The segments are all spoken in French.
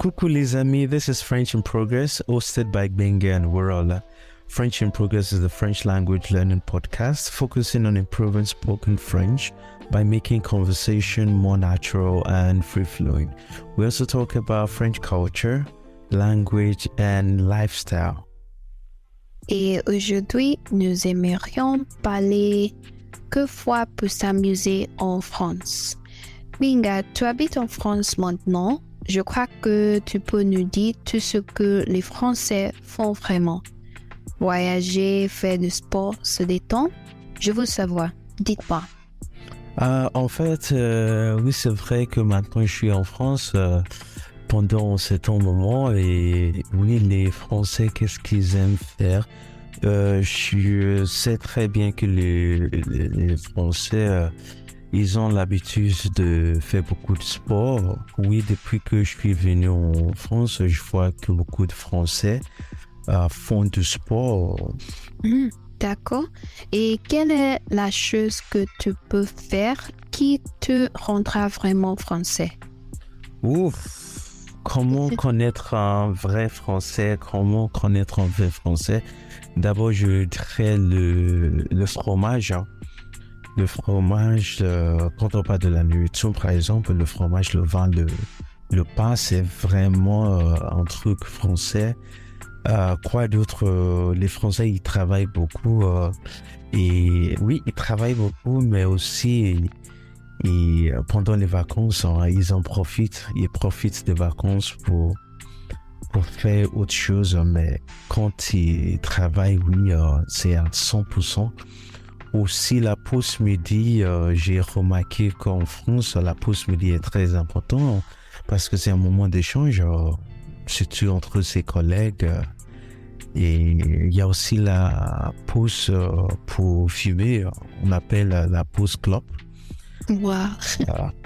Coucou les amis, this is French in Progress, hosted by Benga and Warola. French in Progress is the French language learning podcast focusing on improving spoken French by making conversation more natural and free flowing. We also talk about French culture, language, and lifestyle. Et aujourd'hui, nous aimerions parler que fois pour s'amuser en France. Binga, tu habites en France maintenant. Je crois que tu peux nous dire tout ce que les Français font vraiment. Voyager, faire du sport, se détendre? Je veux savoir. Dites-moi. Euh, en fait, euh, oui, c'est vrai que maintenant je suis en France euh, pendant cet moment et oui, les Français, qu'est-ce qu'ils aiment faire? Je sais très bien que les Français, ils ont l'habitude de faire beaucoup de sport. Oui, depuis que je suis venu en France, je vois que beaucoup de Français font du sport. Mmh. D'accord. Et quelle est la chose que tu peux faire qui te rendra vraiment français? Ouf! Comment connaître un vrai français? Comment connaître un vrai français? D'abord, je dirais le, le fromage. Le fromage, quand on parle de la nourriture, par exemple, le fromage, le vin, le, le pain, c'est vraiment euh, un truc français. Euh, quoi d'autre euh, Les Français, ils travaillent beaucoup. Euh, et oui, ils travaillent beaucoup, mais aussi et, pendant les vacances, hein, ils en profitent. Ils profitent des vacances pour pour faire autre chose. Mais quand ils travaillent, oui, c'est à 100%. Aussi, la pause midi, j'ai remarqué qu'en France, la pause midi est très importante parce que c'est un moment d'échange surtout entre ses collègues. Et il y a aussi la pause pour fumer, on appelle la pause clope. Wow.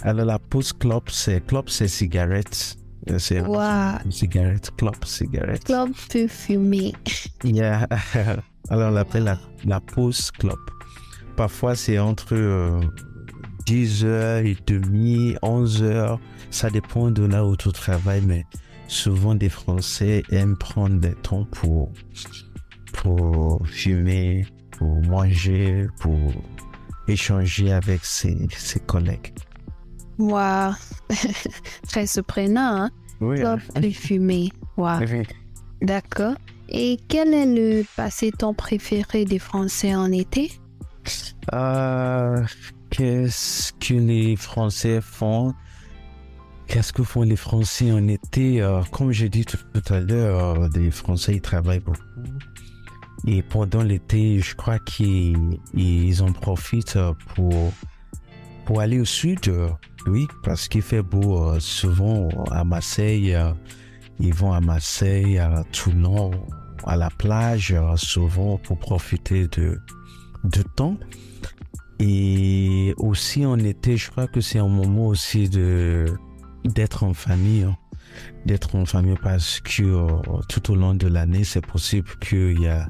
Alors la pause clope, c'est clope, c'est cigarette. C'est wow. cigarette, clope, cigarette. Clope pour fumer. Yeah. Alors on l'appelle la, la pause clope. Parfois c'est entre 10h et demi, 11h. Ça dépend de là où tu travailles, mais souvent des Français aiment prendre des temps pour, pour fumer, pour manger, pour échanger avec ses, ses collègues. Wow, très surprenant, hein? Oui. Top de fumer. Wow. D'accord. Et quel est le passe-temps préféré des Français en été? Euh, Qu'est-ce que les Français font? Qu'est-ce que font les Français en été? Euh, Comme j'ai dit tout, à l'heure, euh, les Français ils travaillent beaucoup. Et pendant l'été, je crois qu'ils ils en profitent pour, pour aller au sud. Oui, parce qu'il fait beau souvent à Marseille. Ils vont à Marseille, à Toulon, à la plage, souvent pour profiter de, de temps. Et aussi en été, je crois que c'est un moment aussi de d'être en famille, hein. d'être en famille parce que euh, tout au long de l'année, c'est possible qu'il y a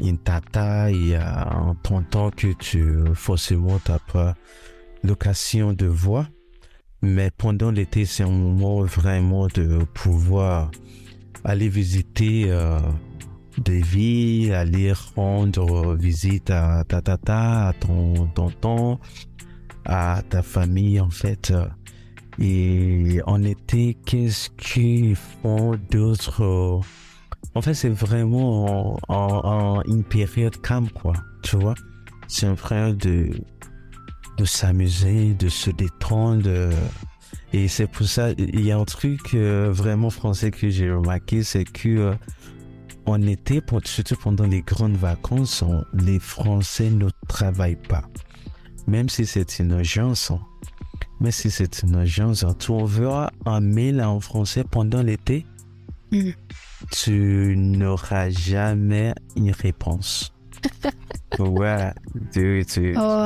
une tata, il y a un tonton que tu forcément t'as pas l'occasion de voir. Mais pendant l'été, c'est un moment vraiment de pouvoir aller visiter euh, des villes, aller rendre visite à ta tata, à ton tonton, à ta famille en fait. Et en été, qu'est-ce qu'ils font d'autre? En fait, c'est vraiment en, une période calme, quoi. Tu vois? C'est une période de, de s'amuser, de se détendre. Et c'est pour ça, il y a un truc euh, vraiment français que j'ai remarqué, c'est que euh, en été, surtout pendant les grandes vacances, on, les Français ne travaillent pas. Même si c'est une urgence, mais si c'est une urgence, tu enverras un mail en français pendant l'été, Mm. tu n'auras jamais une réponse. ouais, tu, tu, Oh,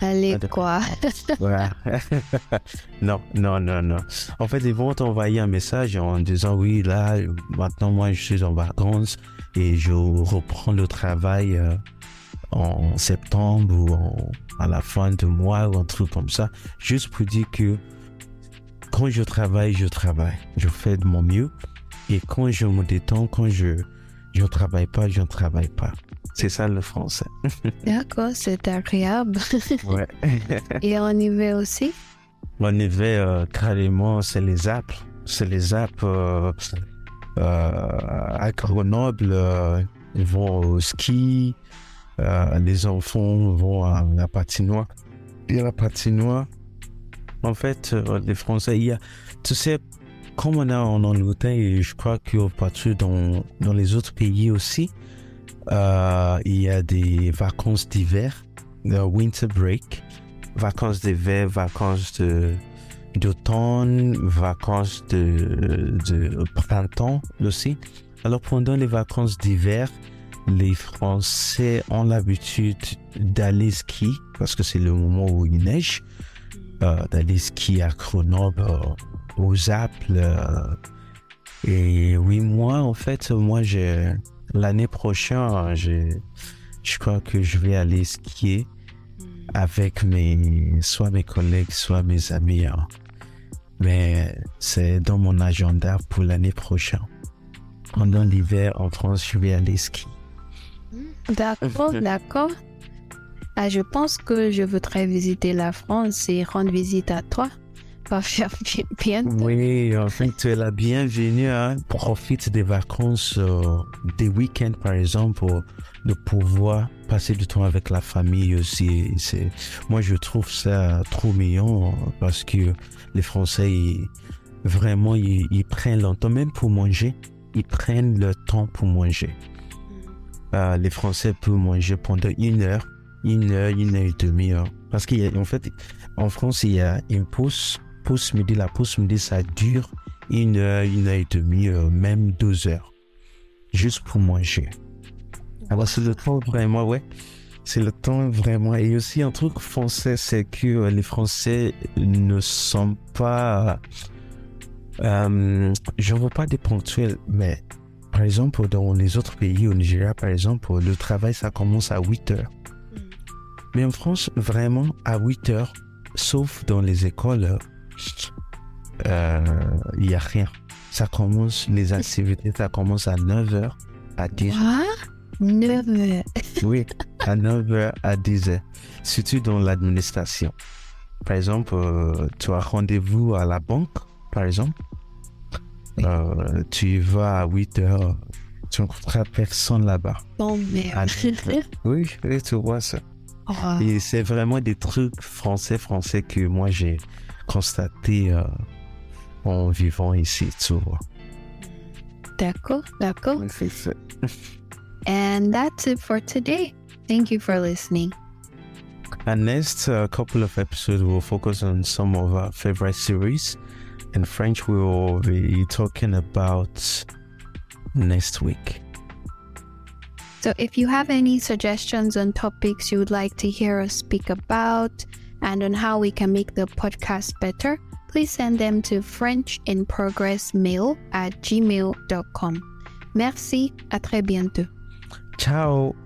allez, quoi? Non, non, non, non. En fait, ils vont t'envoyer un message en disant oui, là, maintenant, moi, je suis en vacances et je reprends le travail euh, en septembre ou en- à la fin du mois ou un truc comme ça. Juste pour dire que quand je travaille, je travaille. Je fais de mon mieux. Et quand je me détends, quand je je travaille pas, je ne travaille pas. C'est ça le français. D'accord, c'est agréable. ouais. Et en hiver aussi? En hiver, euh, carrément, c'est les Alpes. C'est les Alpes. Euh, euh, à Grenoble, euh, ils vont au ski. Les enfants vont à la patinoire. Et la patinoire, en fait, les Français, il y a, tu sais, comme on a en Angleterre, et je crois que partout dans, dans les autres pays aussi, il y a des vacances d'hiver, winter break, vacances d'hiver, vacances de d'automne, vacances de, de printemps aussi. Alors pendant les vacances d'hiver, les Français ont l'habitude d'aller skier parce que c'est le moment où il neige, euh, d'aller skier à Grenoble, euh, aux Alpes. euh. et oui, moi, en fait, moi, j'ai l'année prochaine, j'ai, je crois que je vais aller skier avec mes, soit mes collègues, soit mes amis. hein. Mais c'est dans mon agenda pour l'année prochaine. Pendant l'hiver en France, je vais aller skier. D'accord, d'accord. Ah, je pense que je voudrais visiter la France et rendre visite à toi. Pas faire bien. Oui, en fait, tu es la bienvenue. Hein. Profite des vacances, euh, des week-ends par exemple, pour, de pouvoir passer du temps avec la famille aussi. C'est, moi, je trouve ça trop mignon euh, parce que les Français, ils- vraiment, ils, ils prennent le temps, même pour manger, ils prennent le temps pour manger. Euh, les Français peuvent manger pendant une heure, une heure, une heure et demie. hein. Parce qu'en fait, en France, il y a une pause, pause midi. La pause midi, ça dure une heure, une heure et demie, euh, même deux heures. Juste pour manger. Alors, c'est le temps vraiment, ouais. C'est le temps vraiment. Et aussi, un truc français, c'est que euh, les Français ne sont pas. Euh, je ne veux pas des ponctuels, mais par exemple, dans les autres pays, au Nigeria, par exemple, le travail, ça commence à 8 heures. Mais en France, vraiment, à 8 heures, sauf dans les écoles, euh, il n'y a rien. Ça commence, les activités, ça commence à 9 heures, à 10 heures. Quoi? 9 heures. Oui, à 9 heures, à 10 heures. Surtout dans l'administration. Par exemple, euh, tu as rendez-vous à la banque, par exemple. Euh, tu y vas à 8 heures, tu ne rencontreras personne là-bas. Oh À merde. 9 heures. Oui, oui, tu vois ça. Oh, Et c'est vraiment des trucs français, français que moi j'ai constaté euh, en vivant ici, tu vois. D'accord, d'accord. C'est ça. And that's it for today. Thank you for listening. And next uh, couple of episodes will focus on some of our favorite series. In French, we will be talking about next week. So if you have any suggestions on topics you would like to hear us speak about and on how we can make the podcast better, please send them to frenchinprogressmail at gmail.com. Merci, à très bientôt. Ciao!